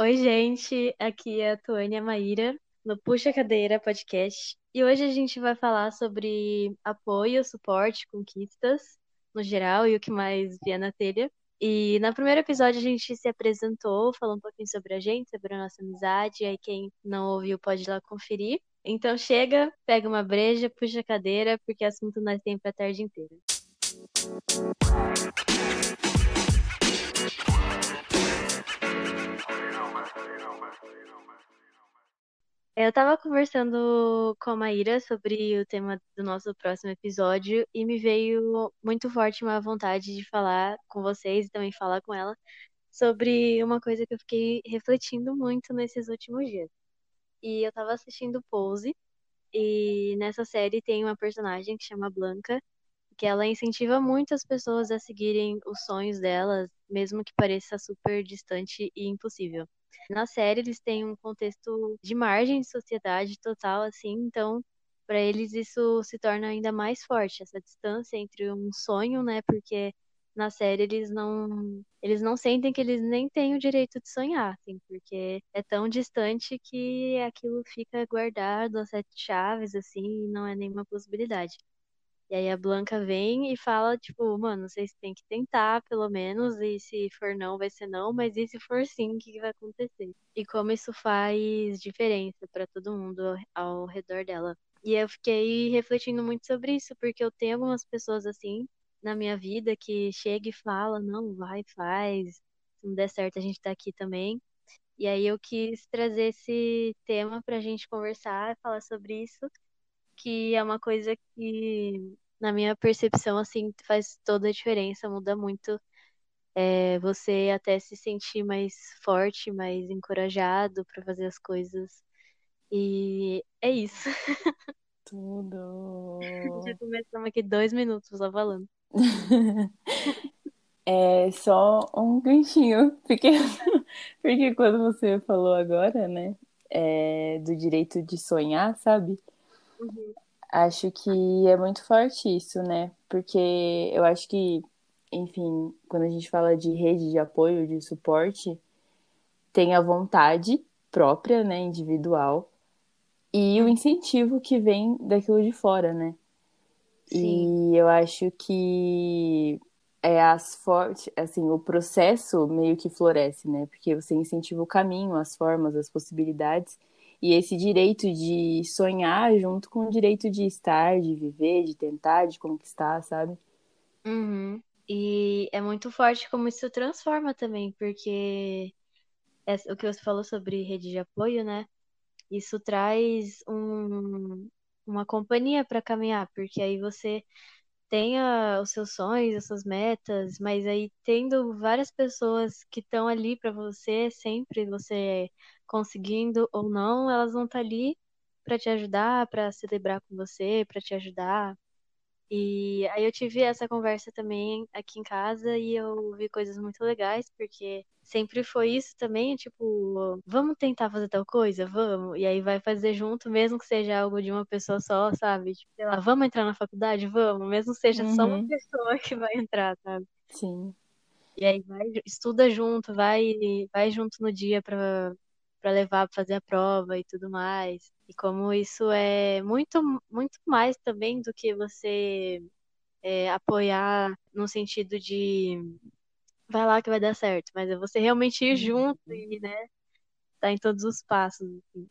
Oi, gente, aqui é a Tuânia Maíra, no Puxa Cadeira Podcast. E hoje a gente vai falar sobre apoio, suporte, conquistas, no geral, e o que mais via na telha. E no primeiro episódio a gente se apresentou, falou um pouquinho sobre a gente, sobre a nossa amizade, aí quem não ouviu pode ir lá conferir. Então chega, pega uma breja, puxa a cadeira, porque assunto nós temos pra tarde inteira. Eu tava conversando com a Maíra sobre o tema do nosso próximo episódio e me veio muito forte uma vontade de falar com vocês e também falar com ela sobre uma coisa que eu fiquei refletindo muito nesses últimos dias. E eu tava assistindo Pose e nessa série tem uma personagem que chama Blanca, que ela incentiva muito as pessoas a seguirem os sonhos delas, mesmo que pareça super distante e impossível. Na série, eles têm um contexto de margem de sociedade total, assim, então, para eles isso se torna ainda mais forte, essa distância entre um sonho, né? Porque na série eles não eles não sentem que eles nem têm o direito de sonhar, assim, porque é tão distante que aquilo fica guardado a sete chaves, assim, e não é nenhuma possibilidade. E aí a Blanca vem e fala, tipo, mano, vocês têm que tentar, pelo menos, e se for não, vai ser não, mas e se for sim, o que vai acontecer? E como isso faz diferença para todo mundo ao redor dela. E eu fiquei refletindo muito sobre isso, porque eu tenho algumas pessoas assim na minha vida que chega e fala, não, vai, faz, se não der certo a gente tá aqui também. E aí eu quis trazer esse tema pra gente conversar, falar sobre isso que é uma coisa que, na minha percepção, assim, faz toda a diferença, muda muito. É, você até se sentir mais forte, mais encorajado para fazer as coisas. E é isso. Tudo. Já começamos aqui dois minutos só falando. É só um ganchinho, porque, porque quando você falou agora, né, é, do direito de sonhar, sabe? Uhum. Acho que é muito forte isso, né? Porque eu acho que, enfim, quando a gente fala de rede de apoio, de suporte, tem a vontade própria, né, individual, e o incentivo que vem daquilo de fora, né? Sim. E eu acho que é as fortes, assim, o processo meio que floresce, né? Porque você incentiva o caminho, as formas, as possibilidades, e esse direito de sonhar junto com o direito de estar, de viver, de tentar, de conquistar, sabe? Uhum. E é muito forte como isso transforma também, porque é o que você falou sobre rede de apoio, né? Isso traz um, uma companhia para caminhar, porque aí você tem os seus sonhos, as suas metas, mas aí tendo várias pessoas que estão ali para você, sempre você conseguindo ou não, elas vão estar tá ali para te ajudar, para celebrar com você, para te ajudar. E aí eu tive essa conversa também aqui em casa e eu vi coisas muito legais, porque sempre foi isso também, tipo, vamos tentar fazer tal coisa? Vamos. E aí vai fazer junto, mesmo que seja algo de uma pessoa só, sabe? Tipo, sei lá, vamos entrar na faculdade? Vamos, mesmo que seja uhum. só uma uhum. pessoa que vai entrar, sabe? Sim. E aí vai, estuda junto, vai, vai junto no dia para para levar para fazer a prova e tudo mais. E como isso é muito, muito mais também do que você é, apoiar no sentido de vai lá que vai dar certo, mas é você realmente ir junto e, né, tá em todos os passos. Assim.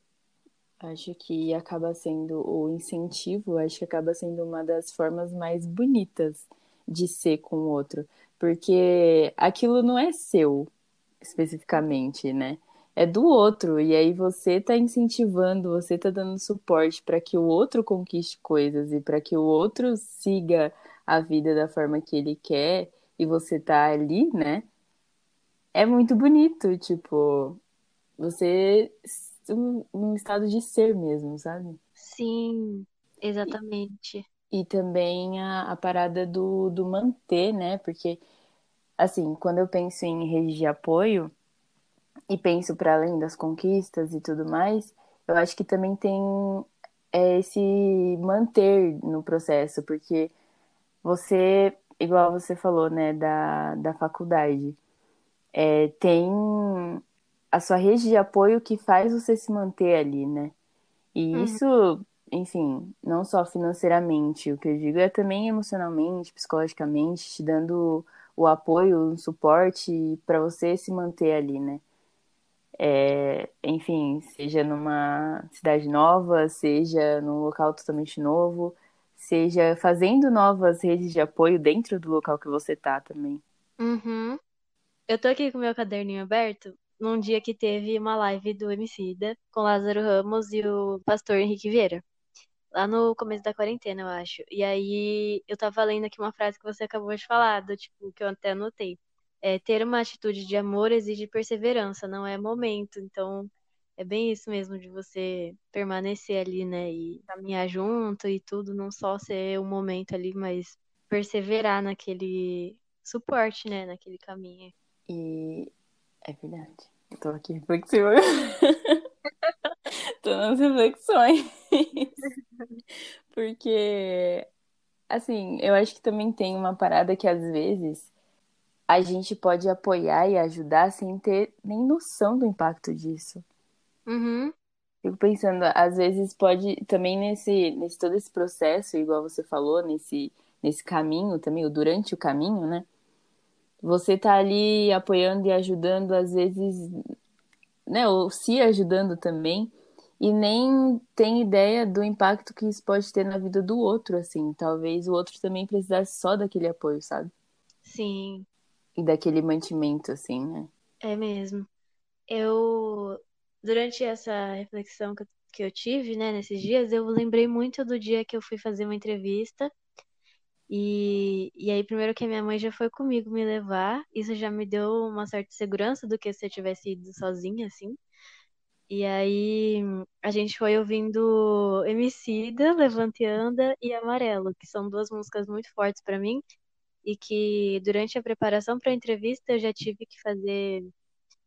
Acho que acaba sendo o incentivo, acho que acaba sendo uma das formas mais bonitas de ser com o outro, porque aquilo não é seu especificamente, né? É do outro. E aí você tá incentivando, você tá dando suporte para que o outro conquiste coisas e para que o outro siga a vida da forma que ele quer e você tá ali, né? É muito bonito, tipo, você num estado de ser mesmo, sabe? Sim, exatamente. E, e também a, a parada do, do manter, né? Porque, assim, quando eu penso em rede de apoio, e penso para além das conquistas e tudo mais, eu acho que também tem é esse manter no processo, porque você, igual você falou, né, da, da faculdade, é, tem a sua rede de apoio que faz você se manter ali, né? E Uhum. isso, enfim, não só financeiramente, o que eu digo é também emocionalmente, psicologicamente, te dando o apoio, o suporte para você se manter ali, né? É, enfim, seja numa cidade nova, seja num local totalmente novo, seja fazendo novas redes de apoio dentro do local que você tá também. Uhum. Eu tô aqui com meu caderninho aberto num dia que teve uma live do Emicida com Lázaro Ramos e o pastor Henrique Vieira. Lá no começo da quarentena, eu acho. E aí eu tava lendo aqui uma frase que você acabou de falar, do tipo, que eu até anotei. É, ter uma atitude de amor exige perseverança, não é momento. Então, é bem isso mesmo de você permanecer ali, né? E caminhar junto e tudo, não só ser um momento ali, mas perseverar naquele suporte, né? Naquele caminho. E é verdade. Eu tô aqui reflexiva. tô nas reflexões. Porque, assim, eu acho que também tem uma parada que às vezes a gente pode apoiar e ajudar sem ter nem noção do impacto disso. Uhum. Fico pensando, às vezes pode também nesse, nesse todo esse processo, igual você falou, nesse, nesse caminho também, ou durante o caminho, né? Você tá ali apoiando e ajudando, às vezes, né? Ou se ajudando também, e nem tem ideia do impacto que isso pode ter na vida do outro, assim. Talvez o outro também precisasse só daquele apoio, sabe? Sim, E daquele mantimento, assim, né? é mesmo. Eu, durante essa reflexão que eu, que eu tive, né, nesses dias, eu lembrei muito do dia que eu fui fazer uma entrevista. E, e aí, primeiro que a minha mãe já foi comigo me levar, isso já me deu uma certa segurança do que se eu tivesse ido sozinha, assim. E aí, a gente foi ouvindo Emicida, Levante e Anda e Amarelo, que são duas músicas muito fortes pra mim e que durante a preparação para a entrevista eu já tive que fazer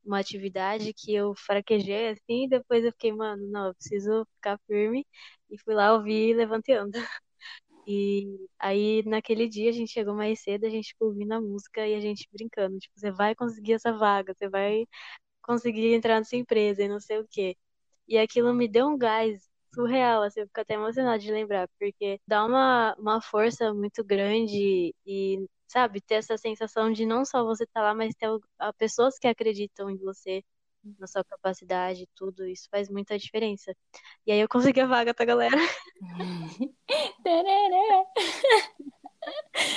uma atividade que eu fraquejei assim, e depois eu fiquei, mano, não, eu preciso ficar firme e fui lá ouvir Levante Anda. E aí, naquele dia, a gente chegou mais cedo, a gente ficou ouvindo a música e a gente brincando. Tipo, você vai conseguir essa vaga, você vai conseguir entrar nessa empresa e não sei o quê. E aquilo me deu um gás surreal, assim, eu fico até emocionada de lembrar, porque dá uma, uma força muito grande e, sabe, ter essa sensação de não só você estar lá, mas ter a pessoas que acreditam em você, na sua capacidade, tudo isso faz muita diferença. E aí eu consegui a vaga pra galera.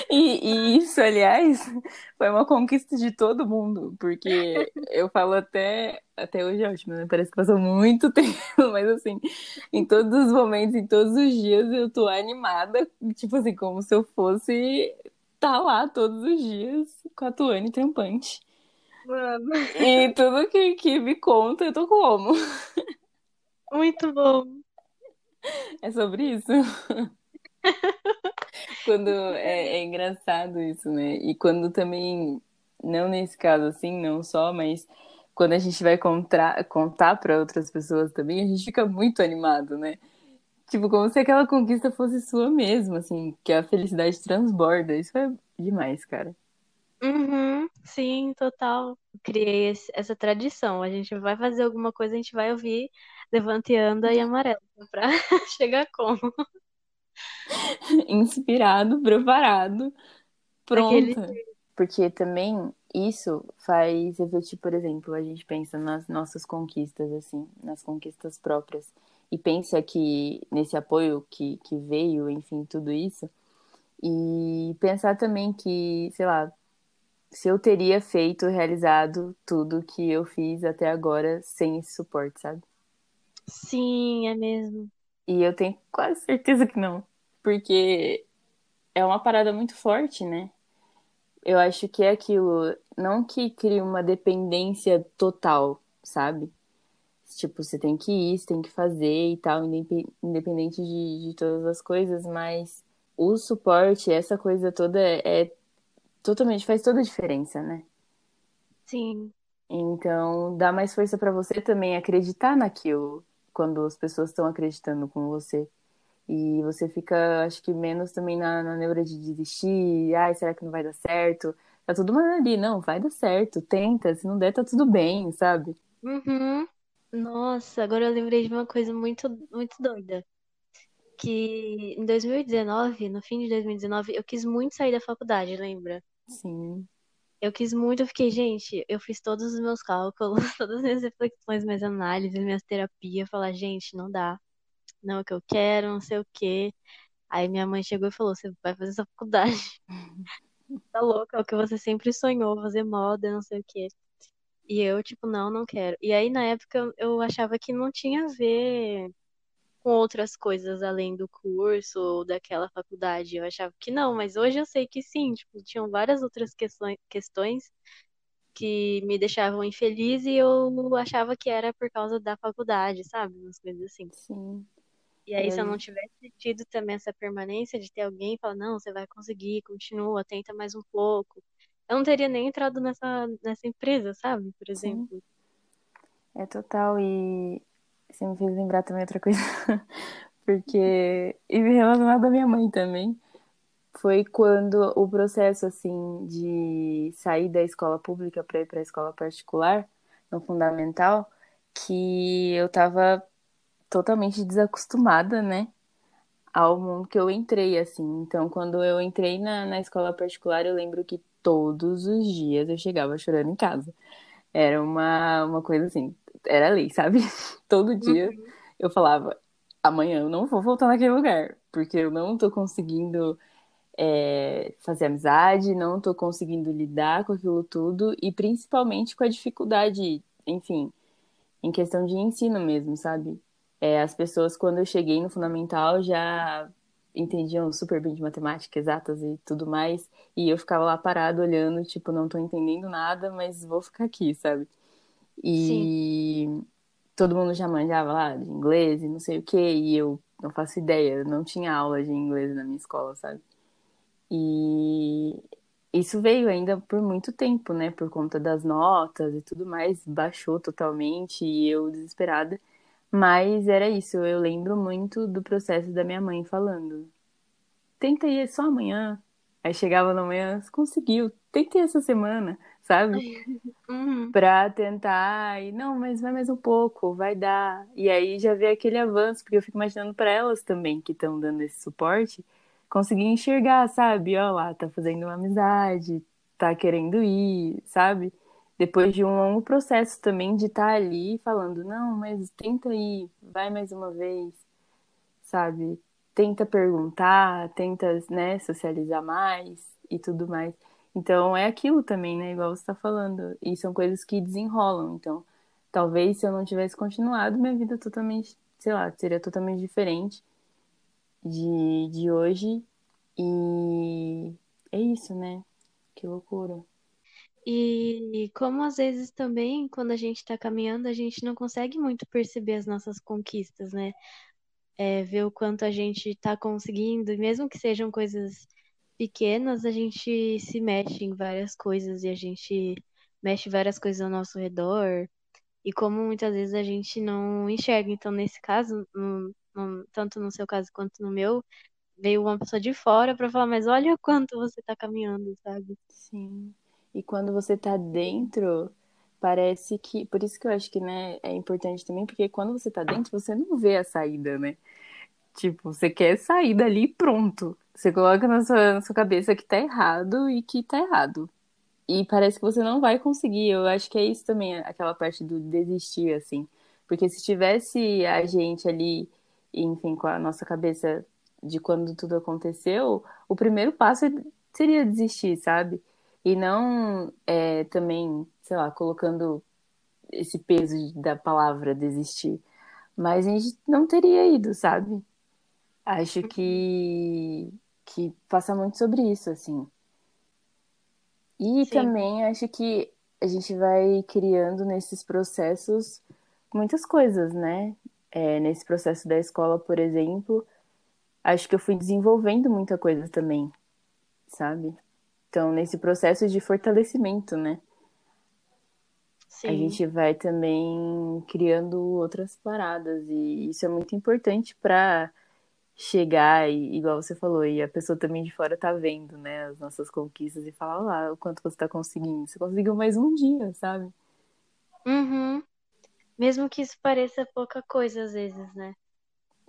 E, e isso, aliás, foi uma conquista de todo mundo, porque eu falo até, até hoje é ótimo, né? Parece que passou muito tempo, mas assim, em todos os momentos, em todos os dias, eu tô animada, tipo assim, como se eu fosse tá lá todos os dias com a Tuane trampante. Mano, E tudo que, que me conta, eu tô como? muito bom. É sobre isso? Quando é, é engraçado isso, né? E quando também, não nesse caso assim, não só, mas quando a gente vai contar, contar para outras pessoas também, a gente fica muito animado, né? Tipo, como se aquela conquista fosse sua mesmo, assim, que a felicidade transborda. Isso é demais, cara. Uhum, sim, total. Criei esse- essa tradição. A gente vai fazer alguma coisa, a gente vai ouvir Levante Anda e Amarelo pra chegar como? Inspirado, preparado, Daquele pronta. Porque também isso faz refletir, por exemplo, a gente pensa nas nossas conquistas, assim, nas conquistas próprias. E pensa que nesse apoio que, que veio, enfim, tudo isso. E pensar também que, sei lá, se eu teria feito, realizado tudo que eu fiz até agora sem esse suporte, sabe? Sim, é mesmo. E eu tenho quase certeza que não. Porque é uma parada muito forte, né? Eu acho que é aquilo, não que crie uma dependência total, sabe? Tipo, você tem que ir, você tem que fazer e tal, indepe- independente de, de todas as coisas, mas o suporte, essa coisa toda é totalmente, faz toda a diferença, né? Sim, Então, dá mais força pra você também acreditar naquilo. Quando as pessoas estão acreditando com você. E você fica, acho que, menos também na, na neura de desistir. Ai, será que não vai dar certo? Tá tudo mais ali. Não, vai dar certo. Tenta. Se não der, tá tudo bem, sabe? Uhum. Nossa, agora eu lembrei de uma coisa muito, muito doida. Que em 2019, no fim de 2019, eu quis muito sair da faculdade, lembra? Sim. Eu quis muito, eu fiquei, gente, eu fiz todos os meus cálculos, todas as minhas reflexões, minhas análises, minhas terapias, falar, gente, não dá. Não é o que eu quero, não sei o quê. Aí minha mãe chegou e falou: Você vai fazer essa faculdade. tá louca, é o que você sempre sonhou, fazer moda, não sei o quê. E eu, tipo, não, não quero. E aí, na época, eu achava que não tinha a ver com outras coisas além do curso ou daquela faculdade. Eu achava que não, mas hoje eu sei que sim. Tipo, tinham várias outras questões, que me deixavam infeliz e eu achava que era por causa da faculdade, sabe? Umas coisas assim. Sim. E aí, se eu não tivesse tido também essa permanência de ter alguém falar, não, você vai conseguir, continua, tenta mais um pouco. Eu não teria nem entrado nessa, nessa empresa, sabe? Por exemplo. Sim. É total. E você me fez lembrar também outra coisa. Porque. E relacionado à minha mãe também. Foi quando o processo, assim, de sair da escola pública para ir para a escola particular, no fundamental, que eu tava totalmente desacostumada, né? Ao mundo que eu entrei, assim. Então, quando eu entrei na, na escola particular, eu lembro que todos os dias eu chegava chorando em casa. Era uma, uma coisa assim, era lei, sabe? Todo dia uhum. eu falava, amanhã eu não vou voltar naquele lugar, porque eu não tô conseguindo é, fazer amizade, não tô conseguindo lidar com aquilo tudo, e principalmente com a dificuldade, enfim, em questão de ensino mesmo, sabe? É, as pessoas, quando eu cheguei no fundamental, já entendiam super bem de matemática, exatas e tudo mais, e eu ficava lá parado olhando, tipo, não tô entendendo nada, mas vou ficar aqui, sabe? E Sim. todo mundo já manjava lá de inglês e não sei o que, e eu não faço ideia, não tinha aula de inglês na minha escola, sabe? E isso veio ainda por muito tempo, né? Por conta das notas e tudo mais, baixou totalmente e eu desesperada. Mas era isso, eu lembro muito do processo da minha mãe falando. Tenta ir só amanhã. Aí chegava na manhã, conseguiu, tenta ir essa semana, sabe? Uhum. Pra tentar, e não, mas vai mais um pouco, vai dar. E aí já vê aquele avanço, porque eu fico imaginando para elas também que estão dando esse suporte, conseguir enxergar, sabe? Ó lá, tá fazendo uma amizade, tá querendo ir, sabe? depois de um longo processo também de estar tá ali falando, não, mas tenta aí, vai mais uma vez, sabe? Tenta perguntar, tenta, né, socializar mais e tudo mais. Então é aquilo também, né, igual você está falando. E são coisas que desenrolam. Então, talvez se eu não tivesse continuado, minha vida totalmente, sei lá, seria totalmente diferente de, de hoje. E é isso, né? Que loucura. E como às vezes também, quando a gente está caminhando, a gente não consegue muito perceber as nossas conquistas, né? É, ver o quanto a gente está conseguindo, mesmo que sejam coisas pequenas, a gente se mexe em várias coisas e a gente mexe várias coisas ao nosso redor. E como muitas vezes a gente não enxerga. Então, nesse caso, no, no, tanto no seu caso quanto no meu, veio uma pessoa de fora para falar, mas olha quanto você está caminhando, sabe? Sim. E quando você tá dentro, parece que. Por isso que eu acho que né, é importante também, porque quando você tá dentro, você não vê a saída, né? Tipo, você quer sair dali e pronto. Você coloca na sua, na sua cabeça que tá errado e que tá errado. E parece que você não vai conseguir. Eu acho que é isso também, aquela parte do desistir, assim. Porque se tivesse a gente ali, enfim, com a nossa cabeça de quando tudo aconteceu, o primeiro passo seria desistir, sabe? E não é, também, sei lá, colocando esse peso da palavra desistir. Mas a gente não teria ido, sabe? Acho que, que passa muito sobre isso, assim. E Sim. também acho que a gente vai criando nesses processos muitas coisas, né? É, nesse processo da escola, por exemplo, acho que eu fui desenvolvendo muita coisa também, sabe? Então, nesse processo de fortalecimento, né? A gente vai também criando outras paradas. E isso é muito importante para chegar e, igual você falou, e a pessoa também de fora tá vendo, né, as nossas conquistas e falar lá o quanto você tá conseguindo. Você conseguiu mais um dia, sabe? Uhum. Mesmo que isso pareça pouca coisa às vezes, né?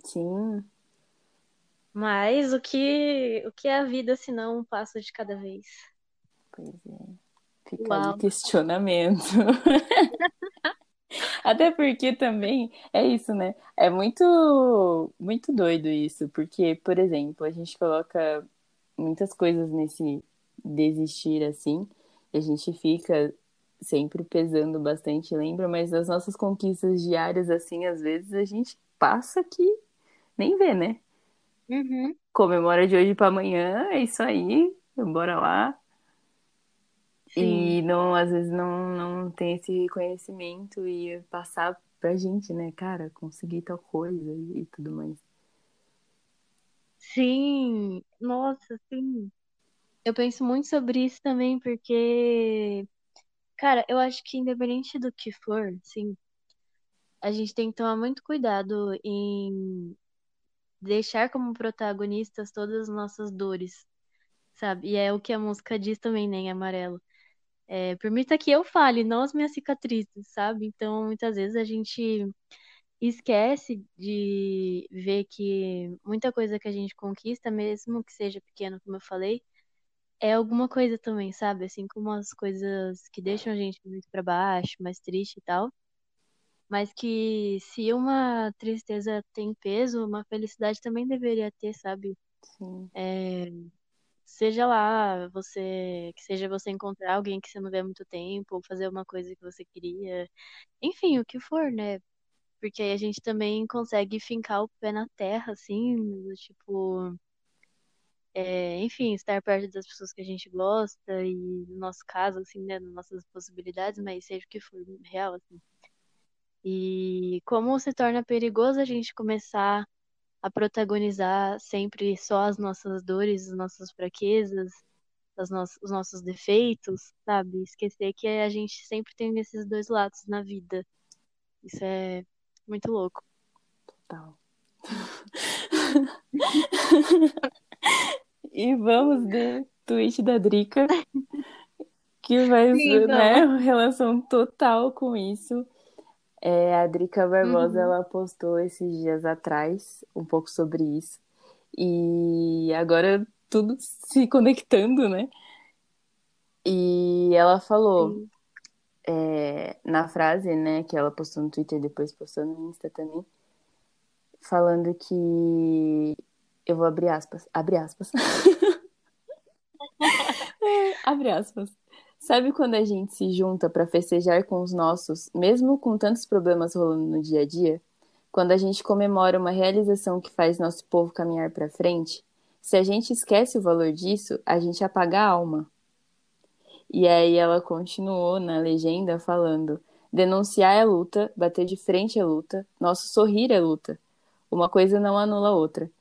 Sim. Mas o que, o que é a vida se não um passo de cada vez? Pois é. Fica aí o questionamento. Até porque também é isso, né? É muito, muito doido isso, porque, por exemplo, a gente coloca muitas coisas nesse desistir assim, e a gente fica sempre pesando bastante, lembra? Mas as nossas conquistas diárias, assim, às vezes a gente passa que nem vê, né? Uhum. Comemora de hoje para amanhã, é isso aí, bora lá. Sim. E não, às vezes não, não tem esse reconhecimento e passar pra gente, né, cara, conseguir tal coisa e, e tudo mais. Sim, nossa, sim. Eu penso muito sobre isso também, porque, cara, eu acho que independente do que for, sim, a gente tem que tomar muito cuidado em deixar como protagonistas todas as nossas dores, sabe? E é o que a música diz também, né, em amarelo. É, permita que eu fale, não as minhas cicatrizes, sabe? Então, muitas vezes a gente esquece de ver que muita coisa que a gente conquista, mesmo que seja pequeno, como eu falei, é alguma coisa também, sabe? Assim como as coisas que deixam a gente muito para baixo, mais triste e tal. Mas que se uma tristeza tem peso, uma felicidade também deveria ter, sabe? Sim. É, seja lá você que seja você encontrar alguém que você não vê há muito tempo ou fazer uma coisa que você queria. Enfim o que for né? Porque aí a gente também consegue fincar o pé na terra assim tipo é, enfim estar perto das pessoas que a gente gosta e no nosso caso assim né? Nas nossas possibilidades mas seja o que for real assim. E como se torna perigoso a gente começar a protagonizar sempre só as nossas dores, as nossas fraquezas, as no os nossos defeitos, sabe? Esquecer que a gente sempre tem esses dois lados na vida. Isso é muito louco. Total. e vamos de tweet da Drica, que vai ser, né, relação total com isso. É, a Drica Barbosa, uhum. ela postou esses dias atrás um pouco sobre isso. E agora tudo se conectando, né? E ela falou é, na frase, né, que ela postou no Twitter, depois postou no Insta também, falando que eu vou abrir aspas, abre aspas. é, abre aspas. Sabe quando a gente se junta para festejar com os nossos, mesmo com tantos problemas rolando no dia a dia? Quando a gente comemora uma realização que faz nosso povo caminhar para frente? Se a gente esquece o valor disso, a gente apaga a alma. E aí ela continuou na legenda falando: denunciar é luta, bater de frente é luta, nosso sorrir é luta. Uma coisa não anula a outra.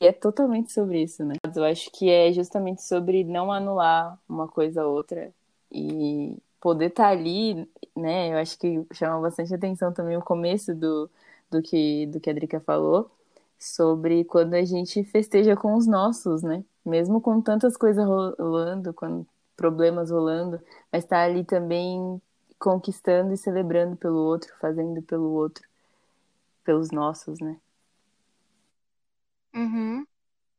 E é totalmente sobre isso, né? Eu acho que é justamente sobre não anular uma coisa a outra e poder estar tá ali, né? Eu acho que chama bastante atenção também o começo do, do, que, do que a Drica falou, sobre quando a gente festeja com os nossos, né? Mesmo com tantas coisas rolando, com problemas rolando, mas estar tá ali também conquistando e celebrando pelo outro, fazendo pelo outro, pelos nossos, né? Uhum.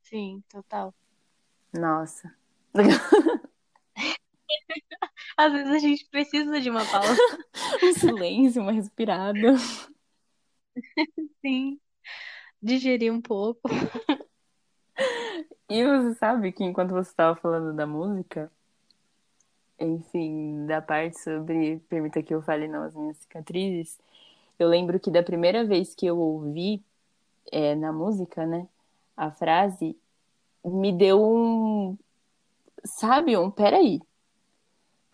Sim, total. Nossa. Às vezes a gente precisa de uma pausa. um silêncio, uma respirada. Sim. Digerir um pouco. E você sabe que enquanto você estava falando da música, enfim, da parte sobre permita que eu fale não as minhas cicatrizes, eu lembro que da primeira vez que eu ouvi é, na música, né, a frase, me deu um, sabe, um peraí,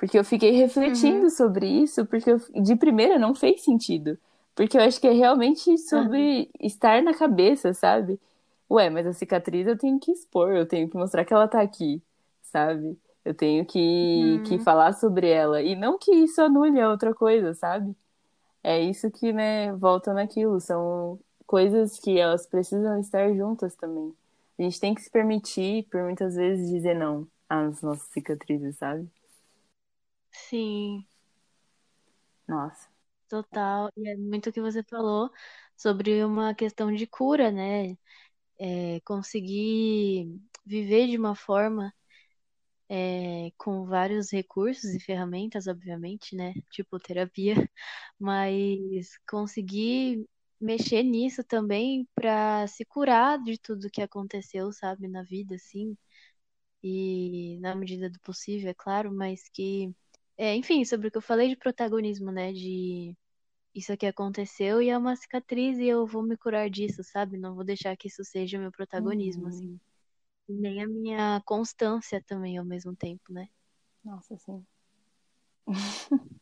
porque eu fiquei refletindo uhum. sobre isso, porque eu, de primeira não fez sentido. Porque eu acho que é realmente sobre uhum. estar na cabeça, sabe? Ué, mas a cicatriz eu tenho que expor, eu tenho que mostrar que ela tá aqui, sabe? Eu tenho que, Uhum. que falar sobre ela. E não que isso anule a outra coisa, sabe? É isso que, né, volta naquilo. São coisas que elas precisam estar juntas também. A gente tem que se permitir, por muitas vezes, dizer não às nossas cicatrizes, sabe? Sim, Nossa. total. E é muito o que você falou sobre uma questão de cura, né? É, conseguir viver de uma forma é, com vários recursos e ferramentas, obviamente, né? Tipo terapia, mas conseguir mexer nisso também para se curar de tudo que aconteceu, sabe, na vida, assim, e na medida do possível, é claro, mas que, é, enfim, sobre o que eu falei de protagonismo, né? De isso aqui aconteceu e é uma cicatriz e eu vou me curar disso, sabe? Não vou deixar que isso seja meu protagonismo, Uhum. assim. E nem a minha constância também ao mesmo tempo, né? Nossa, sim.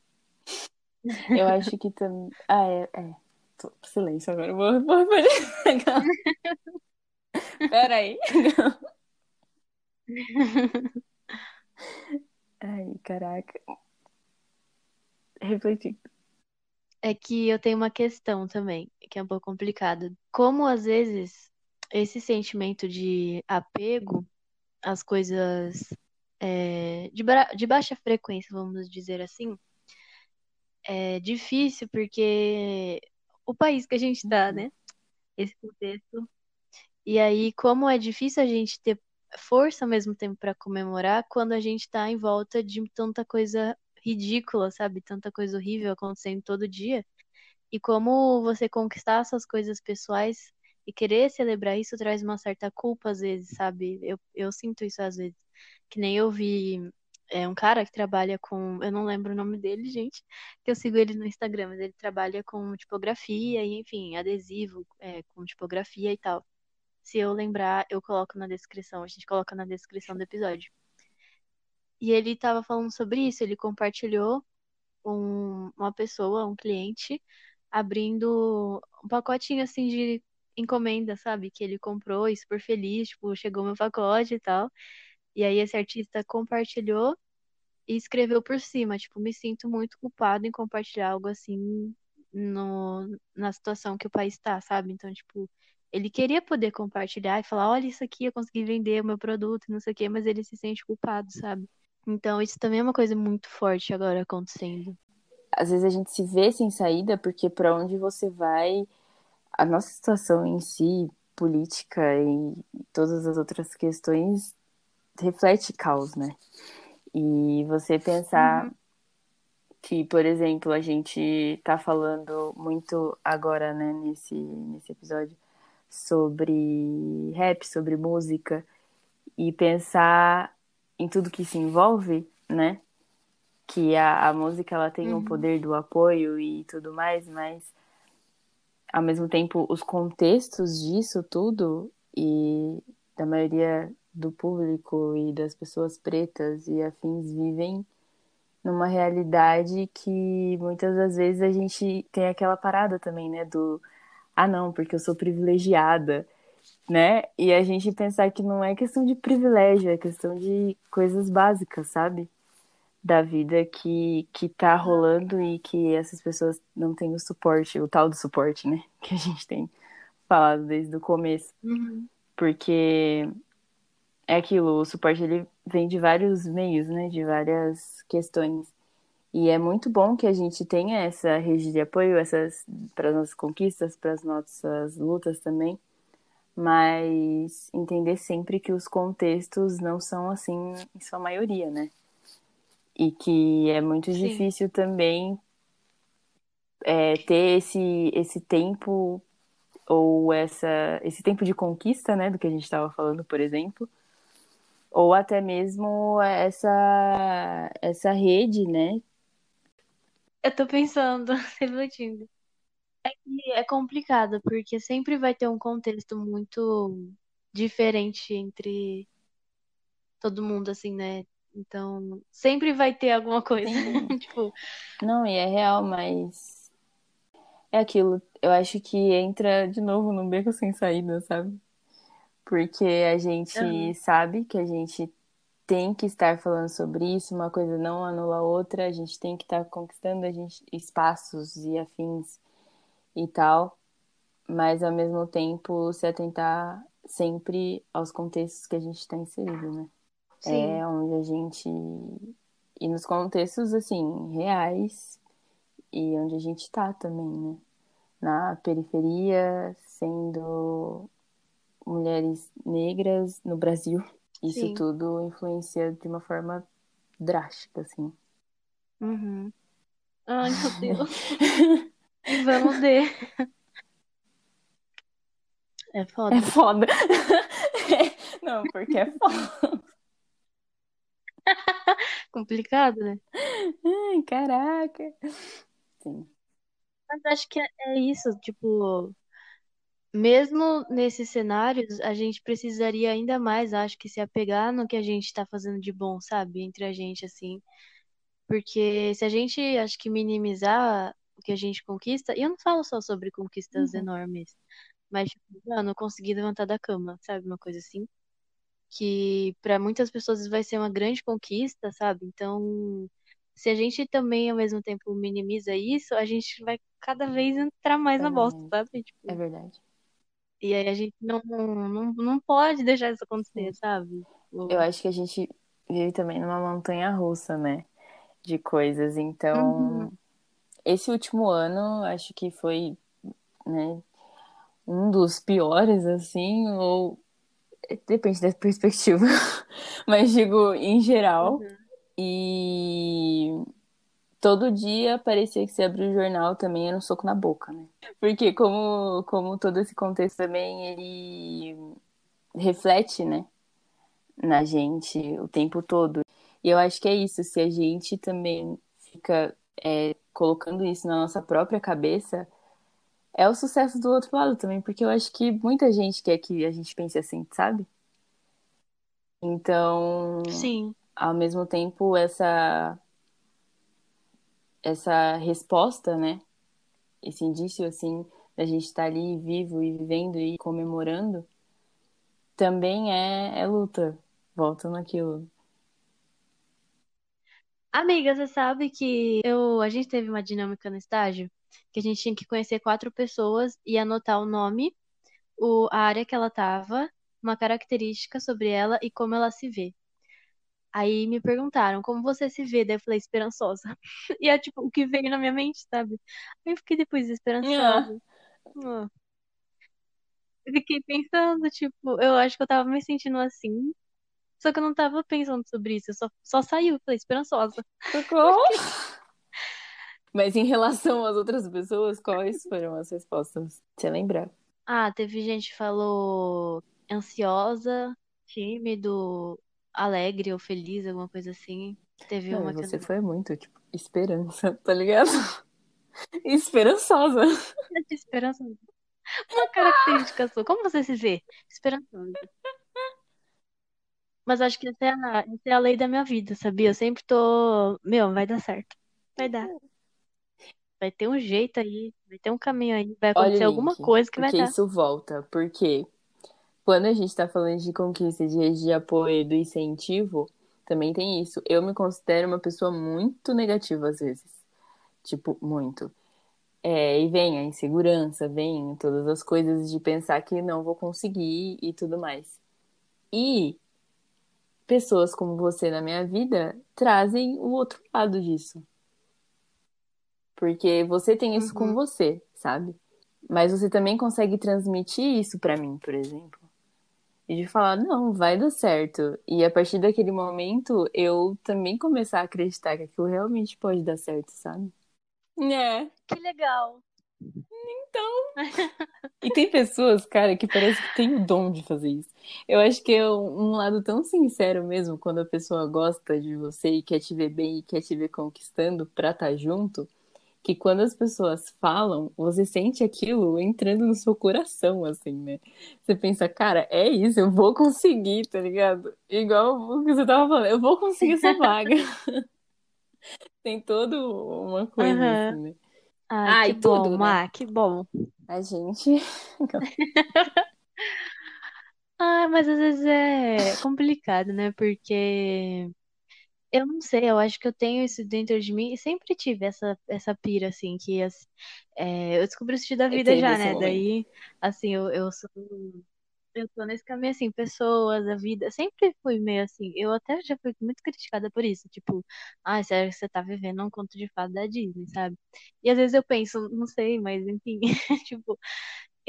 Eu acho que também. Ah, é. é. Tô- Silêncio agora. Vou, vou... Peraí. Ai, caraca. Refletindo. É que eu tenho uma questão também, que é um pouco complicada. Como às vezes esse sentimento de apego às coisas é, de, de baixa frequência, vamos dizer assim, é difícil porque o país que a gente tá, né? Esse contexto. E aí, como é difícil a gente ter força ao mesmo tempo para comemorar quando a gente tá em volta de tanta coisa ridícula, sabe? Tanta coisa horrível acontecendo todo dia. E como você conquistar suas coisas pessoais e querer celebrar isso traz uma certa culpa às vezes, sabe? Eu, eu sinto isso às vezes. Que nem eu vi é, um cara que trabalha com. Eu não lembro o nome dele, gente, que eu sigo ele no Instagram, mas ele trabalha com tipografia e, enfim, adesivo, é, com tipografia e tal. Se eu lembrar, eu coloco na descrição, a gente coloca na descrição do episódio. E ele tava falando sobre isso, ele compartilhou um- uma pessoa, um cliente, abrindo um pacotinho assim de encomenda, sabe? Que ele comprou e super feliz, tipo, chegou meu pacote e tal. E aí esse artista compartilhou e escreveu por cima, tipo, me sinto muito culpado em compartilhar algo assim no, na situação que o país tá, sabe? Então, tipo, ele queria poder compartilhar e falar, olha isso aqui, eu consegui vender o meu produto, não sei o quê, mas ele se sente culpado, sabe? Então, isso também é uma coisa muito forte agora acontecendo. Às vezes a gente se vê sem saída porque para onde você vai, a nossa situação em si, política e todas as outras questões, reflete caos, né? E você pensar Uhum. que, por exemplo, a gente tá falando muito agora, né, nesse, nesse episódio, sobre rap, sobre música, e pensar em tudo que se envolve, né? Que a, a música ela tem o Uhum. poder do apoio e tudo mais, mas ao mesmo tempo os contextos disso tudo e da maioria do público e das pessoas pretas e afins vivem numa realidade que muitas das vezes a gente tem aquela parada também, né, do ah não, porque eu sou privilegiada, né? E a gente pensar que não é questão de privilégio, é questão de coisas básicas, sabe? Da vida que, que tá rolando e que essas pessoas não têm o suporte, o tal do suporte, né? Que a gente tem falado desde o começo. Uhum. Porque é aquilo, o suporte ele vem de vários meios, né? De várias questões. E é muito bom que a gente tenha essa rede de apoio, essas para as nossas conquistas, para as nossas lutas também mas entender sempre que os contextos não são assim em sua maioria, né? E que é muito Sim. difícil também é, ter esse, esse tempo ou essa, esse tempo de conquista, né? Do que a gente estava falando, por exemplo. Ou até mesmo essa, essa rede, né? Eu tô pensando, refletindo. É é complicado, porque sempre vai ter um contexto muito diferente entre todo mundo, assim, né? Então, sempre vai ter alguma coisa. Tipo, Não, e é real, mas é aquilo. Eu acho que entra de novo num beco sem saída, sabe? Porque a gente Aham. sabe que a gente tem que estar falando sobre isso, uma coisa não anula a outra, a gente tem que estar conquistando a gente, espaços e afins e tal, mas ao mesmo tempo se atentar sempre aos contextos que a gente está inserido, né? Sim. É onde a gente. E nos contextos, assim, reais, e onde a gente está também, né? Na periferia, sendo mulheres negras no Brasil. Isso Sim. tudo influencia de uma forma drástica, assim. Uhum. Ai, meu Deus. Vamos ver. É foda. É foda. Não, porque é foda. Complicado, né? Ai, caraca. Sim. Mas acho que é isso, tipo, mesmo nesses cenários, a gente precisaria ainda mais, acho que, se apegar no que a gente está fazendo de bom, sabe? Entre a gente, assim. Porque se a gente, acho que, minimizar o que a gente conquista, e eu não falo só sobre conquistas uhum. enormes, mas, tipo, mano, conseguir levantar da cama, sabe? Uma coisa assim. Que para muitas pessoas vai ser uma grande conquista, sabe? Então, se a gente também, ao mesmo tempo, minimiza isso, a gente vai cada vez entrar mais é na bosta, sabe? Tipo, é verdade. E aí a gente não, não, não pode deixar isso acontecer, sabe? Tipo... Eu acho que a gente vive também numa montanha russa, né? De coisas. Então, uhum. Esse último ano, acho que foi, né? Um dos piores, assim, ou depende da perspectiva, mas digo em geral. Uhum. E todo dia parecia que você abriu o jornal também era um soco na boca, né? Porque como, como todo esse contexto também, ele reflete, né? Na gente o tempo todo. E eu acho que é isso, se a gente também fica é, colocando isso na nossa própria cabeça, é o sucesso do outro lado também, porque eu acho que muita gente quer que a gente pense assim, sabe? Então, Sim. ao mesmo tempo, essa essa resposta, né? Esse indício, assim, da gente estar tá ali vivo e vivendo e comemorando, também é, é luta. Volta naquilo. Amiga, você sabe que eu, a gente teve uma dinâmica no estágio que a gente tinha que conhecer quatro pessoas e anotar o nome, o, a área que ela tava, uma característica sobre ela e como ela se vê. Aí me perguntaram como você se vê, daí eu falei esperançosa. E é tipo o que veio na minha mente, sabe? Aí eu fiquei depois esperançosa. Ah. Eu fiquei pensando, tipo, eu acho que eu tava me sentindo assim. Só que eu não tava pensando sobre isso, eu só, só saiu, falei esperançosa. Socorro! Mas em relação às outras pessoas, quais foram as respostas? Você lembra? Ah, teve gente que falou ansiosa, tímido, alegre ou feliz, alguma coisa assim. Teve Não, uma que você foi muito, tipo, esperança, tá ligado? Esperançosa. Esperançosa. Uma característica sua. Como você se vê? Esperançosa. Mas acho que essa é, a, essa é a lei da minha vida, sabia? Eu sempre tô. Meu, vai dar certo. Vai dar. Vai ter um jeito aí, vai ter um caminho aí, vai acontecer alguma coisa que vai dar. Isso volta, porque quando a gente está falando de conquista, de rede de apoio, do incentivo, também tem isso. Eu me considero uma pessoa muito negativa às vezes. Tipo, muito. É, e vem a insegurança, vem todas as coisas de pensar que não vou conseguir e tudo mais. E pessoas como você na minha vida trazem o outro lado disso. Porque você tem isso uhum. com você, sabe? Mas você também consegue transmitir isso para mim, por exemplo. E de falar, não, vai dar certo. E a partir daquele momento, eu também começar a acreditar que aquilo realmente pode dar certo, sabe? É. Que legal. Então. e tem pessoas, cara, que parece que tem o dom de fazer isso. Eu acho que é um lado tão sincero mesmo, quando a pessoa gosta de você e quer te ver bem e quer te ver conquistando pra estar tá junto que quando as pessoas falam, você sente aquilo entrando no seu coração, assim, né? Você pensa, cara, é isso, eu vou conseguir, tá ligado? Igual o que você tava falando, eu vou conseguir essa vaga. Tem toda uma coisa, uhum. assim, né? Ai, Ai que tudo, bom, né? Má, que bom. A gente. Ah, mas às vezes é complicado, né? Porque eu não sei, eu acho que eu tenho isso dentro de mim e sempre tive essa, essa pira, assim, que as- é, eu descobri o sentido da E vida teve já, esse né? momento. Daí, assim, eu, eu sou. Eu tô nesse caminho assim, pessoas, a vida. Sempre fui meio assim. Eu até já fui muito criticada por isso. Tipo, ai, sério que você tá vivendo um conto de fada da Disney, sabe? E às vezes eu penso, não sei, mas enfim. Tipo,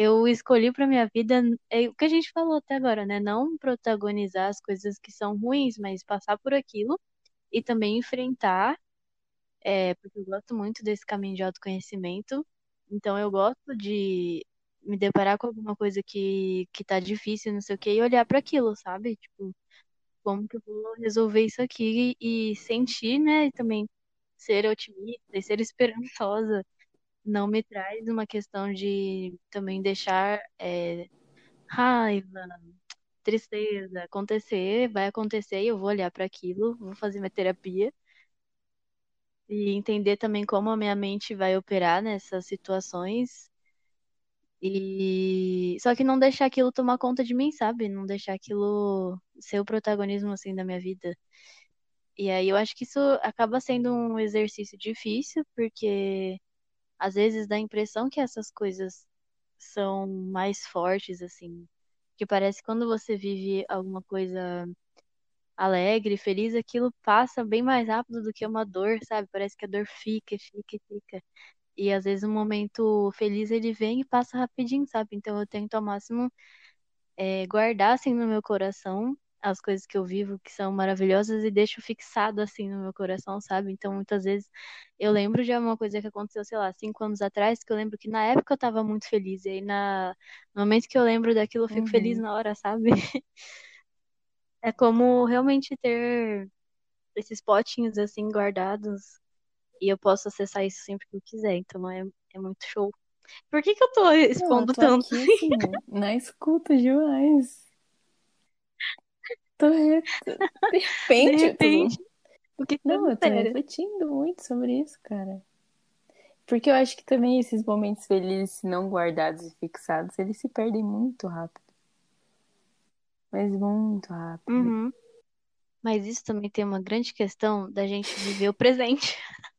eu escolhi pra minha vida é o que a gente falou até agora, né? Não protagonizar as coisas que são ruins, mas passar por aquilo e também enfrentar, é, porque eu gosto muito desse caminho de autoconhecimento. Então eu gosto de me deparar com alguma coisa que, que tá difícil, não sei o quê, e olhar para aquilo, sabe? Tipo, como que eu vou resolver isso aqui e sentir, né? E também ser otimista e ser esperançosa não me traz uma questão de também deixar é, raiva, tristeza acontecer, vai acontecer e eu vou olhar para aquilo, vou fazer minha terapia e entender também como a minha mente vai operar nessas situações e só que não deixar aquilo tomar conta de mim, sabe? Não deixar aquilo ser o protagonismo assim da minha vida. E aí eu acho que isso acaba sendo um exercício difícil, porque às vezes dá a impressão que essas coisas são mais fortes assim, que parece que quando você vive alguma coisa alegre, feliz, aquilo passa bem mais rápido do que uma dor, sabe? Parece que a dor fica, fica, fica. E às vezes um momento feliz ele vem e passa rapidinho, sabe? Então eu tento ao máximo é, guardar assim no meu coração as coisas que eu vivo que são maravilhosas e deixo fixado assim no meu coração, sabe? Então muitas vezes eu lembro de uma coisa que aconteceu, sei lá, cinco anos atrás, que eu lembro que na época eu tava muito feliz. E aí na... no momento que eu lembro daquilo, eu fico feliz Uhum. na hora, sabe? É como realmente ter esses potinhos assim guardados e eu posso acessar isso sempre que eu quiser. Então é, é muito show. Por que que eu tô Não, eu expondo tô tanto? aqui assim, na escuta demais. De De repente, eu repente, tô... o que Não, eu tô refletindo muito sobre isso, cara. Porque eu acho que também esses momentos felizes, não guardados e fixados, eles se perdem muito rápido. Mas muito rápido. Uhum. Mas isso também tem uma grande questão da gente viver o presente.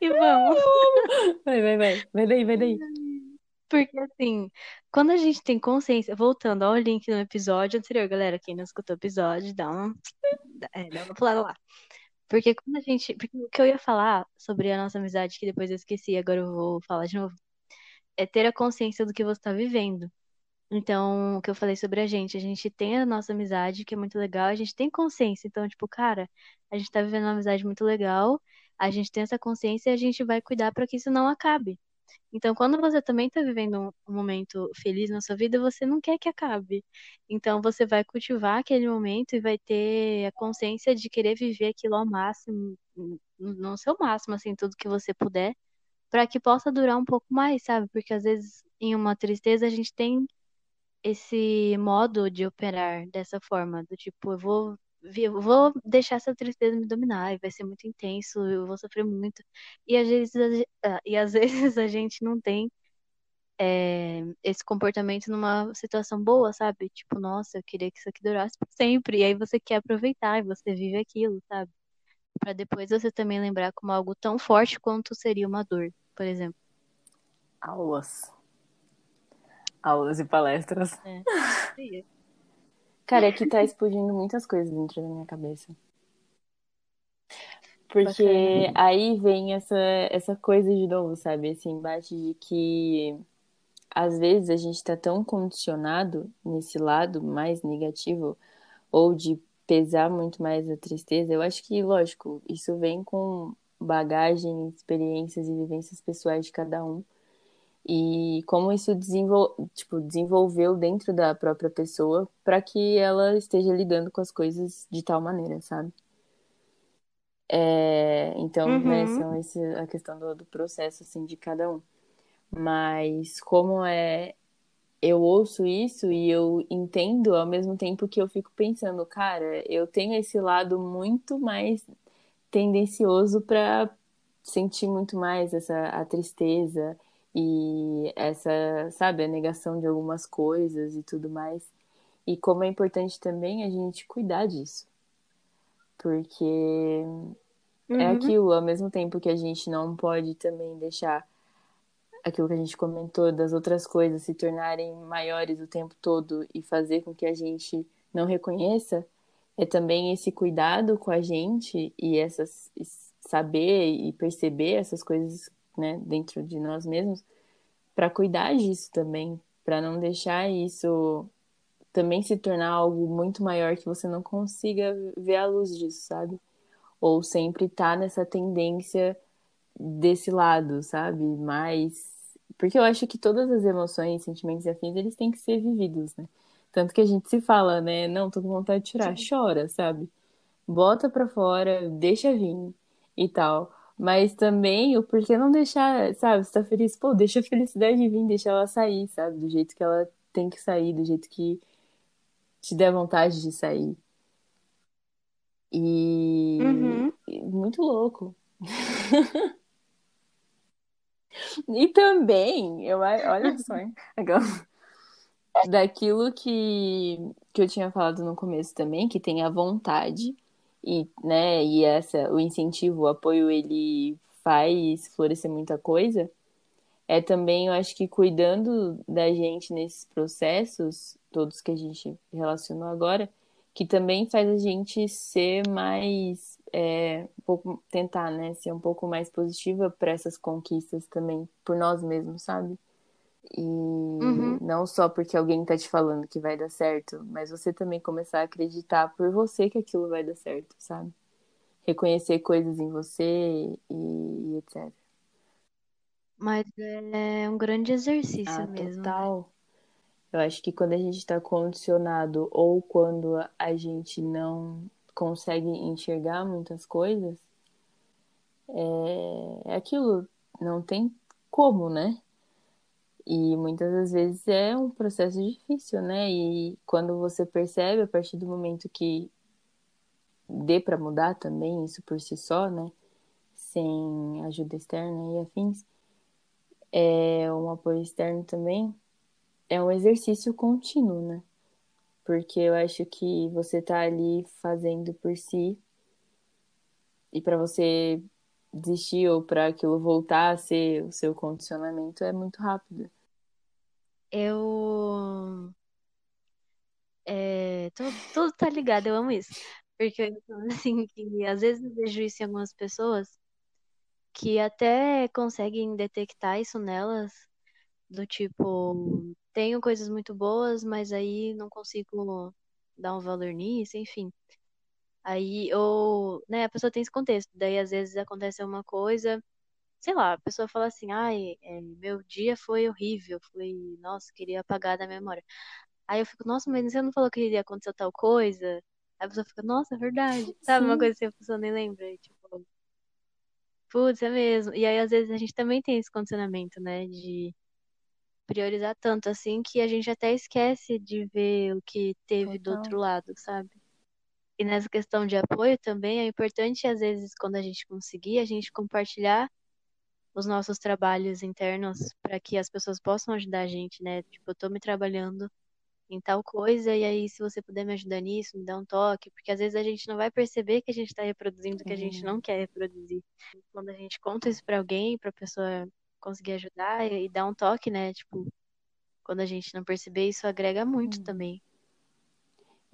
E vamos. Vai, vai, vai. Vai daí, vai daí. Porque assim, quando a gente tem consciência, voltando ao link no episódio anterior, galera, quem não escutou o episódio, dá uma, é, dá uma pulada lá. Porque quando a gente. Porque o que eu ia falar sobre a nossa amizade, que depois eu esqueci, agora eu vou falar de novo, é ter a consciência do que você está vivendo. Então, o que eu falei sobre a gente, a gente tem a nossa amizade, que é muito legal, a gente tem consciência. Então, tipo, cara, a gente tá vivendo uma amizade muito legal, a gente tem essa consciência e a gente vai cuidar para que isso não acabe. Então, quando você também tá vivendo um, momento feliz na sua vida, você não quer que acabe. Então, você vai cultivar aquele momento e vai ter a consciência de querer viver aquilo ao máximo, no seu máximo, assim, tudo que você puder, para que possa durar um pouco mais, sabe? Porque às vezes em uma tristeza a gente tem esse modo de operar dessa forma, do tipo, eu vou, eu vou deixar essa tristeza me dominar, e vai ser muito intenso, eu vou sofrer muito. E às vezes, a ah, e às vezes a gente não tem é, esse comportamento numa situação boa, sabe? Tipo, nossa, eu queria que isso aqui durasse por sempre. E aí você quer aproveitar e você vive aquilo, sabe? Pra depois você também lembrar como algo tão forte quanto seria uma dor, por exemplo. Aulas. Aulas e palestras. É. Cara, aqui tá explodindo muitas coisas dentro da minha cabeça. Porque Bacana. aí vem essa, essa coisa de novo, sabe? Esse embate de que às vezes a gente tá tão condicionado nesse lado mais negativo ou de pesar muito mais a tristeza. Eu acho que, lógico, isso vem com bagagem, experiências e vivências pessoais de cada um. E como isso desenvol... tipo, desenvolveu dentro da própria pessoa para que ela esteja lidando com as coisas de tal maneira, sabe? É, então, né, Uhum. são esse, a questão do, do processo, assim, de cada um. Mas como é, eu ouço isso e eu entendo ao mesmo tempo que eu fico pensando, cara, eu tenho esse lado muito mais tendencioso para sentir muito mais essa a tristeza e essa, sabe, a negação de algumas coisas e tudo mais. E como é importante também a gente cuidar disso. Porque é Uhum. aquilo, ao mesmo tempo que a gente não pode também deixar aquilo que a gente comentou das outras coisas se tornarem maiores o tempo todo e fazer com que a gente não reconheça, é também esse cuidado com a gente e essas saber e perceber essas coisas, né, dentro de nós mesmos, para cuidar disso também, para não deixar isso também se tornar algo muito maior que você não consiga ver a luz disso, sabe? Ou sempre tá nessa tendência desse lado, sabe? Mais porque eu acho que todas as emoções, sentimentos e afins, eles têm que ser vividos, né? Tanto que a gente se fala, né? Não, tô com vontade de chorar. Sim. Chora, sabe? Bota pra fora, deixa vir e tal. Mas também o porquê não deixar, sabe? Você tá feliz? Pô, deixa a felicidade vir, deixa ela sair, sabe? Do jeito que ela tem que sair, do jeito que te der vontade de sair. E, Uhum. muito louco. E também, eu, olha só, hein? daquilo que, que eu tinha falado no começo também, que tem a vontade e, né, e essa, o incentivo, o apoio, ele faz florescer muita coisa, é também, eu acho que cuidando da gente nesses processos, todos que a gente relacionou agora, que também faz a gente ser mais, é, um pouco, tentar, né, ser um pouco mais positiva para essas conquistas também, por nós mesmos, sabe? E Uhum. não só porque alguém tá te falando que vai dar certo, mas você também começar a acreditar por você que aquilo vai dar certo, sabe? Reconhecer coisas em você e, e etc. Mas é um grande exercício Ah, mesmo, né? total. Eu acho que quando a gente está condicionado ou quando a gente não consegue enxergar muitas coisas, é, é aquilo, não tem como, né? E muitas das vezes é um processo difícil, né? E quando você percebe, a partir do momento que dê para mudar também, isso por si só, né? Sem ajuda externa e afins, é um apoio externo também, é um exercício contínuo, né? Porque eu acho que você tá ali fazendo por si e para você desistir ou para aquilo voltar a ser o seu condicionamento é muito rápido. Eu. É, tudo, tudo tá ligado, eu amo isso. Porque eu assim, que às vezes eu vejo isso em algumas pessoas que até conseguem detectar isso nelas, do tipo, tenho coisas muito boas, mas aí não consigo dar um valor nisso, enfim. Aí, ou, né, a pessoa tem esse contexto, daí às vezes acontece uma coisa, sei lá, a pessoa fala assim, ai, é, meu dia foi horrível, foi, nossa, queria apagar da memória. Aí eu fico, nossa, mas você não falou que iria acontecer tal coisa? Aí a pessoa fica, nossa, é verdade. Sabe, uma Sim. coisa assim, a pessoa nem lembra. E, tipo, putz, é mesmo. E aí, às vezes, a gente também tem esse condicionamento, né? De priorizar tanto assim que a gente até esquece de ver o que teve do Total. outro lado, sabe? E nessa questão de apoio também é importante, às vezes, quando a gente conseguir, a gente compartilhar os nossos trabalhos internos para que as pessoas possam ajudar a gente, né? Tipo, eu tô me trabalhando em tal coisa, e aí se você puder me ajudar nisso, me dá um toque, porque às vezes a gente não vai perceber que a gente está reproduzindo o que a gente não quer reproduzir. Quando a gente conta isso para alguém, para a pessoa conseguir ajudar e, e dar um toque, né? Tipo, quando a gente não perceber, isso agrega muito também.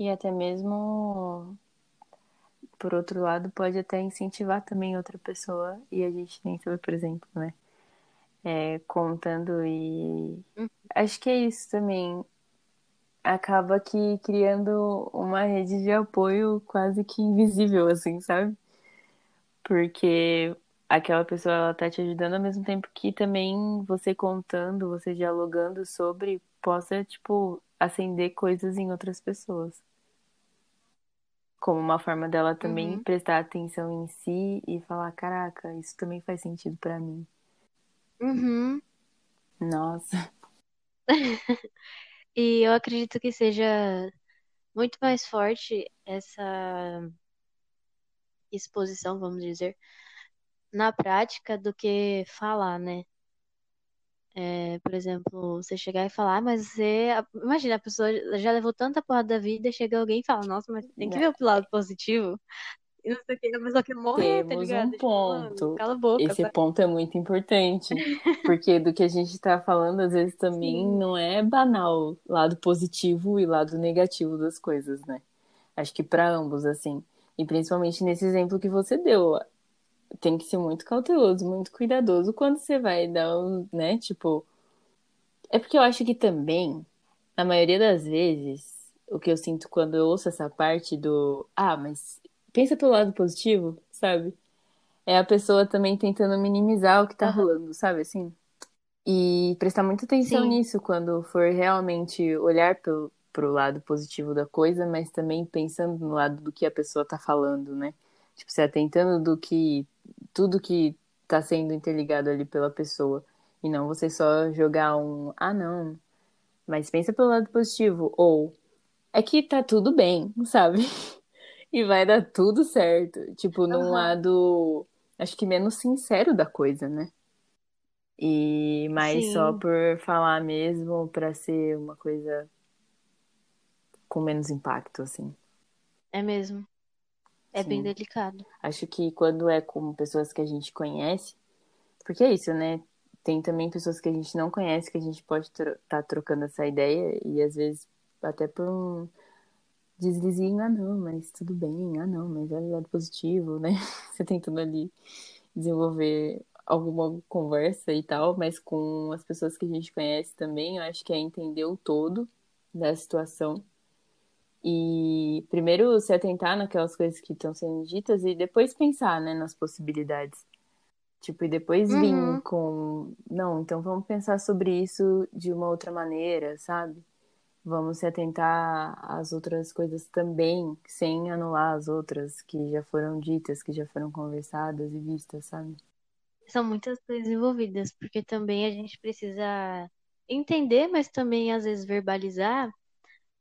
E até mesmo, por outro lado, pode até incentivar também outra pessoa, e a gente sabe, por exemplo, né? É, contando e. Hum. Acho que é isso também. Acaba que criando uma rede de apoio quase que invisível, assim, sabe? Porque aquela pessoa ela tá te ajudando ao mesmo tempo que também você contando, você dialogando sobre, possa, tipo, acender coisas em outras pessoas. Como uma forma dela também Uhum. prestar atenção em si e falar, caraca, isso também faz sentido para mim. Uhum. Nossa. E eu acredito que seja muito mais forte essa exposição, vamos dizer, na prática do que falar, né? É, por exemplo, você chegar e falar, ah, mas você. Imagina, a pessoa já levou tanta porra da vida chega alguém e fala, nossa, mas tem que ver o lado positivo. E não sei o que, a pessoa quer morrer, tá Temos ligado? um Tipo, mano, ponto. cala a boca, Esse ponto é muito importante, porque do que a gente está falando, às vezes também Sim. não é banal lado positivo e lado negativo das coisas, né? Acho que para ambos, assim. E principalmente nesse exemplo que você deu, tem que ser muito cauteloso, muito cuidadoso quando você vai dar um, né? Tipo. É porque eu acho que também, na maioria das vezes, o que eu sinto quando eu ouço essa parte do. Ah, mas pensa pelo lado positivo, sabe? É a pessoa também tentando minimizar o que tá Aham. rolando, sabe assim? E prestar muita atenção Sim. nisso quando for realmente olhar pelo, pro lado positivo da coisa, mas também pensando no lado do que a pessoa tá falando, né? Tipo, se atentando do que. Tudo que tá sendo interligado ali pela pessoa. E não você só jogar um. Ah, não. Mas pensa pelo lado positivo. Ou é que tá tudo bem, sabe? E vai dar tudo certo. Tipo, num Aham. lado, acho que menos sincero da coisa, né? E mais só Sim, por falar mesmo pra ser uma coisa com menos impacto, assim. é mesmo. É bem Sim. delicado. Acho que quando é com pessoas que a gente conhece, porque é isso, né? Tem também pessoas que a gente não conhece que a gente pode estar tá trocando essa ideia e às vezes até por um deslizinho, ah não, mas tudo bem, ah não, mas olha o lado positivo, né? Você tentando ali desenvolver alguma conversa e tal, mas com as pessoas que a gente conhece também, eu acho que é entender o todo da situação. E primeiro se atentar naquelas coisas que estão sendo ditas e depois pensar, né, nas possibilidades. Tipo, e depois vir Uhum. com, não, então vamos pensar sobre isso de uma outra maneira, sabe? Vamos se atentar às outras coisas também, sem anular as outras que já foram ditas, que já foram conversadas e vistas, sabe? São muitas coisas envolvidas, porque também a gente precisa entender, mas também às vezes verbalizar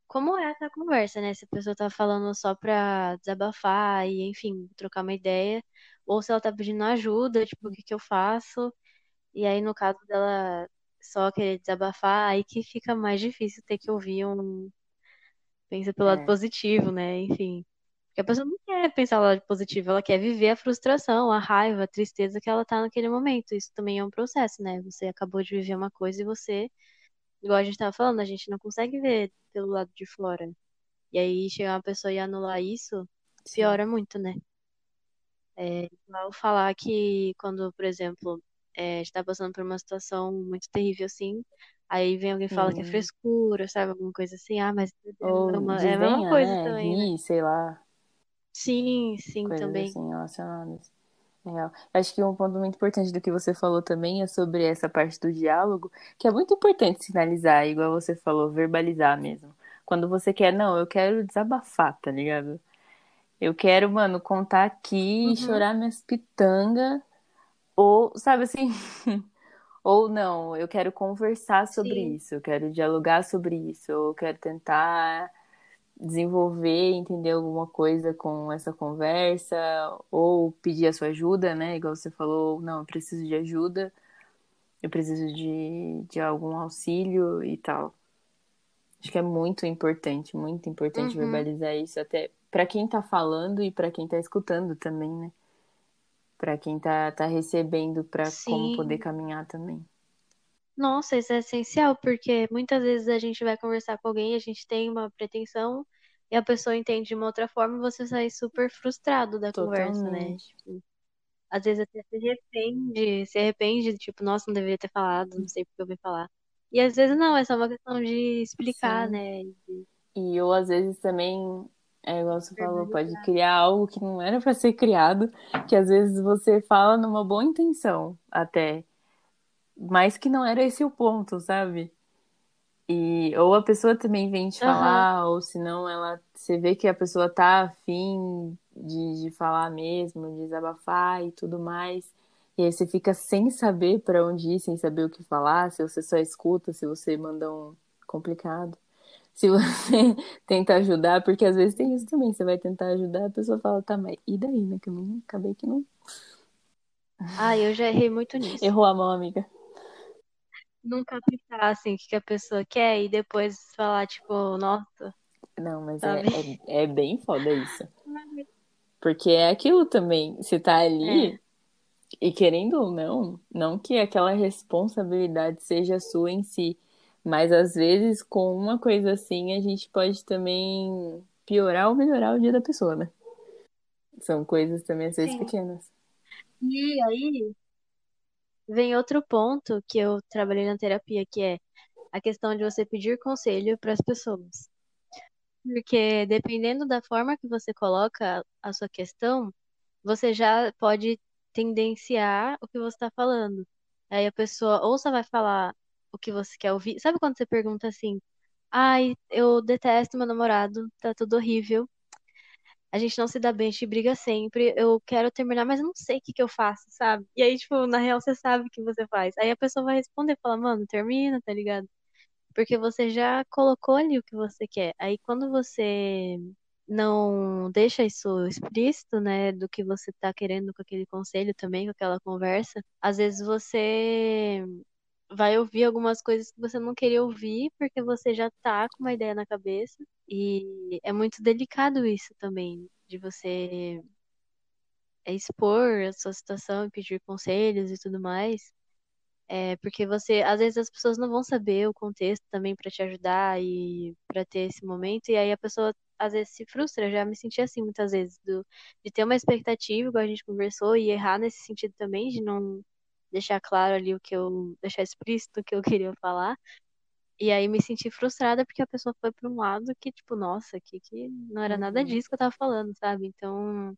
como é essa conversa, né? Se a pessoa tá falando só pra desabafar e, enfim, trocar uma ideia, ou se ela tá pedindo ajuda, tipo, o que que eu faço? E aí, no caso dela só querer desabafar, aí que fica mais difícil ter que ouvir um pensa pelo lado É, positivo, né? Enfim. Porque a pessoa não quer pensar o lado positivo, ela quer viver a frustração, a raiva, a tristeza que ela tá naquele momento. Isso também é um processo, né? Você acabou de viver uma coisa e você, igual a gente tava falando, a gente não consegue ver pelo lado de fora. E aí chegar uma pessoa e anular isso, piora muito, né? É igual falar que quando, por exemplo, é, a gente tá passando por uma situação muito terrível assim, aí vem alguém e fala que é Sim. frescura, sabe? Alguma coisa assim, ah, mas é Ou uma- é a mesma coisa né? também, né? Sei lá, Sim, sim, coisas também. assim relacionadas. Real. Acho que um ponto muito importante do que você falou também é sobre essa parte do diálogo, que é muito importante sinalizar, igual você falou, verbalizar mesmo. Quando você quer, não, eu quero desabafar, tá ligado? Eu quero, mano, contar aqui e Uhum, chorar minhas pitangas, ou, sabe assim, ou não, eu quero conversar sobre sim. isso, eu quero dialogar sobre isso, ou eu quero tentar desenvolver, entender alguma coisa com essa conversa, ou pedir a sua ajuda, né? Igual você falou, não, eu preciso de ajuda, eu preciso de, de algum auxílio e tal. Acho que é muito importante, muito importante Uhum, verbalizar isso, até para quem tá falando e para quem tá escutando também, né? Para quem tá, tá recebendo, para como poder caminhar também. Nossa, isso é essencial, porque muitas vezes a gente vai conversar com alguém, a gente tem uma pretensão e a pessoa entende de uma outra forma e você sai super frustrado da conversa, né? Totalmente. Tipo, às vezes até se arrepende, se arrepende, tipo, nossa, não deveria ter falado, não sei porque eu vim falar. E às vezes não, é só uma questão de explicar, Sim. né? De E eu, às vezes, também, é igual você falou, pode criar algo que não era para ser criado, que às vezes você fala numa boa intenção, até, mas que não era esse o ponto, sabe? E, ou a pessoa também vem te Aham, falar, ou se não, ela, você vê que a pessoa tá afim de, de falar mesmo, de desabafar e tudo mais. E aí você fica sem saber para onde ir, sem saber o que falar, se você só escuta, se você manda um complicado. Se você tenta ajudar, porque às vezes tem isso também, você vai tentar ajudar, a pessoa fala, tá, mas e daí, né? Que eu não acabei que não Ah, eu já errei muito nisso. errou a mão, amiga. Não captar, assim, o que, a pessoa quer e depois falar, tipo, nossa. Não, mas é, é, é bem foda isso. Porque é aquilo também. Você tá ali É. e querendo ou não, não que aquela responsabilidade seja sua em si, mas às vezes com uma coisa assim a gente pode também piorar ou melhorar o dia da pessoa, né? São coisas também às vezes Sim. pequenas. E aí vem outro ponto que eu trabalhei na terapia, que é a questão de você pedir conselho para as pessoas. Porque dependendo da forma que você coloca a sua questão, você já pode tendenciar o que você está falando. Aí a pessoa ou só vai falar o que você quer ouvir. Sabe quando você pergunta assim: Ai, eu detesto meu namorado, tá tudo horrível. A gente não se dá bem, a gente briga sempre. Eu quero terminar, mas eu não sei o que que eu faço, sabe? E aí, tipo, na real, você sabe o que você faz. Aí a pessoa vai responder, fala, mano, termina, tá ligado? Porque você já colocou ali o que você quer. Aí quando você não deixa isso explícito, né, do que você tá querendo com aquele conselho também, com aquela conversa, às vezes você vai ouvir algumas coisas que você não queria ouvir, porque você já tá com uma ideia na cabeça. E é muito delicado isso também, de você expor a sua situação pedir conselhos e tudo mais. É, porque você, às vezes as pessoas não vão saber o contexto também pra te ajudar e pra ter esse momento, e aí a pessoa às vezes se frustra. Eu já me senti assim muitas vezes, do, de ter uma expectativa, igual a gente conversou, e errar nesse sentido também, de não deixar claro ali o que eu, deixar explícito o que eu queria falar. E aí me senti frustrada porque a pessoa foi pra um lado que, tipo, nossa, que, que não era nada Uhum, disso que eu tava falando, sabe? Então.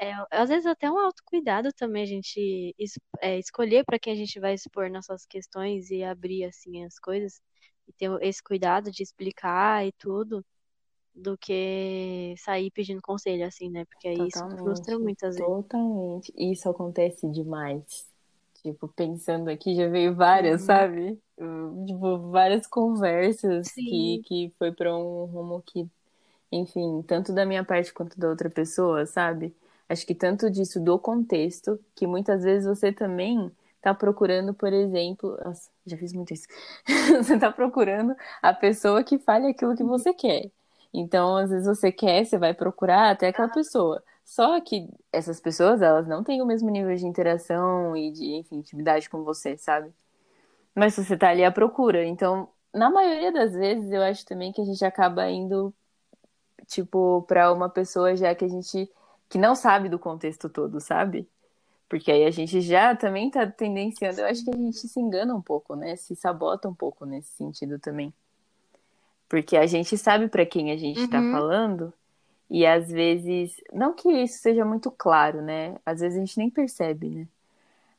É, às vezes até um autocuidado também a gente é, escolher para quem a gente vai expor nossas questões e abrir assim as coisas e ter esse cuidado de explicar e tudo do que sair pedindo conselho assim, né? Porque aí isso frustra muitas vezes. totalmente. Isso acontece demais. Tipo, pensando aqui, já veio várias, Uhum. sabe? Tipo, várias conversas que, Sim. que foi pra um rumo que enfim, tanto da minha parte quanto da outra pessoa, sabe? Acho que tanto disso do contexto, que muitas vezes você também tá procurando, por exemplo, nossa, já fiz muito isso. Você tá procurando a pessoa que fale aquilo que você quer. Então, às vezes você quer, você vai procurar até aquela pessoa. Só que essas pessoas, elas não têm o mesmo nível de interação e de, enfim, intimidade com você, sabe? Mas você tá ali à procura. Então, na maioria das vezes, eu acho também que a gente acaba indo tipo, pra uma pessoa já que a gente que não sabe do contexto todo, sabe? Porque aí a gente já também tá tendenciando, eu acho que a gente se engana um pouco, né? Se sabota um pouco nesse sentido também. Porque a gente sabe pra quem a gente tá Uhum. falando e às vezes, não que isso seja muito claro, né? Às vezes a gente nem percebe, né?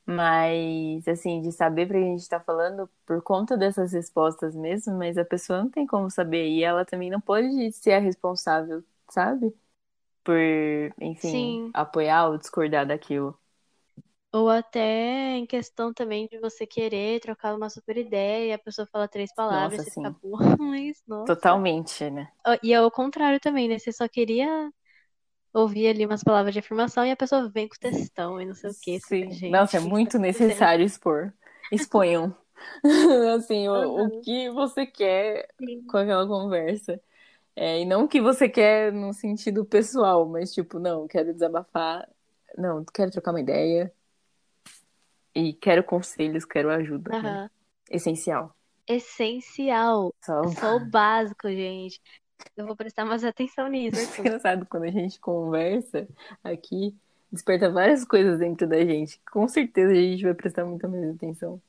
Mas, assim, de saber pra quem a gente tá falando por conta dessas respostas mesmo, mas a pessoa não tem como saber e ela também não pode ser a responsável, sabe? por, enfim, Sim. apoiar ou discordar daquilo. Ou até em questão também de você querer trocar uma super ideia e a pessoa fala três palavras Nossa, e você fica, assim, pô, mas nossa. totalmente, né? E é o contrário também, né? Você só queria ouvir ali umas palavras de afirmação e a pessoa vem com textão e não sei o quê. Você fica, Sim, gente, nossa, é que que muito necessário expor. Exponham, assim, o, o que você quer sim. com aquela conversa. É, e não o que você quer no sentido pessoal, mas tipo, não, quero desabafar, não, quero trocar uma ideia e quero conselhos, quero ajuda, né? Aham. Essencial. Essencial. Só Só o básico, gente. Eu vou prestar mais atenção nisso, muito Arthur. engraçado quando a gente conversa aqui, desperta várias coisas dentro da gente. Com certeza a gente vai prestar muita mais atenção.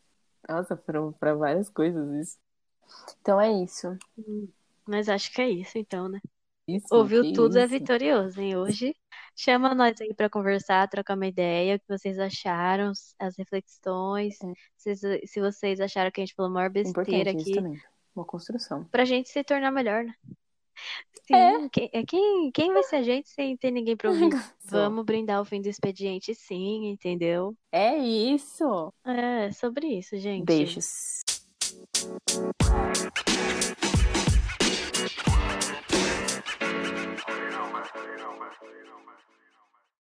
Nossa, foram para várias coisas isso. Então é isso. Hum, Mas acho que é isso, então, né? Isso, Ouviu tudo é isso. vitorioso, hein? Hoje. Chama nós aí para conversar, trocar uma ideia, o que vocês acharam, as reflexões, é. se, se, vocês acharam que a gente falou a maior é besteira Importante aqui. Também. Uma construção. Pra gente se tornar melhor, né? Sim, é. Quem, é quem, quem, vai ser a gente sem ter ninguém pra ouvir? Vamos brindar o fim do expediente, sim, entendeu? É isso! É, sobre isso, gente. Beijos.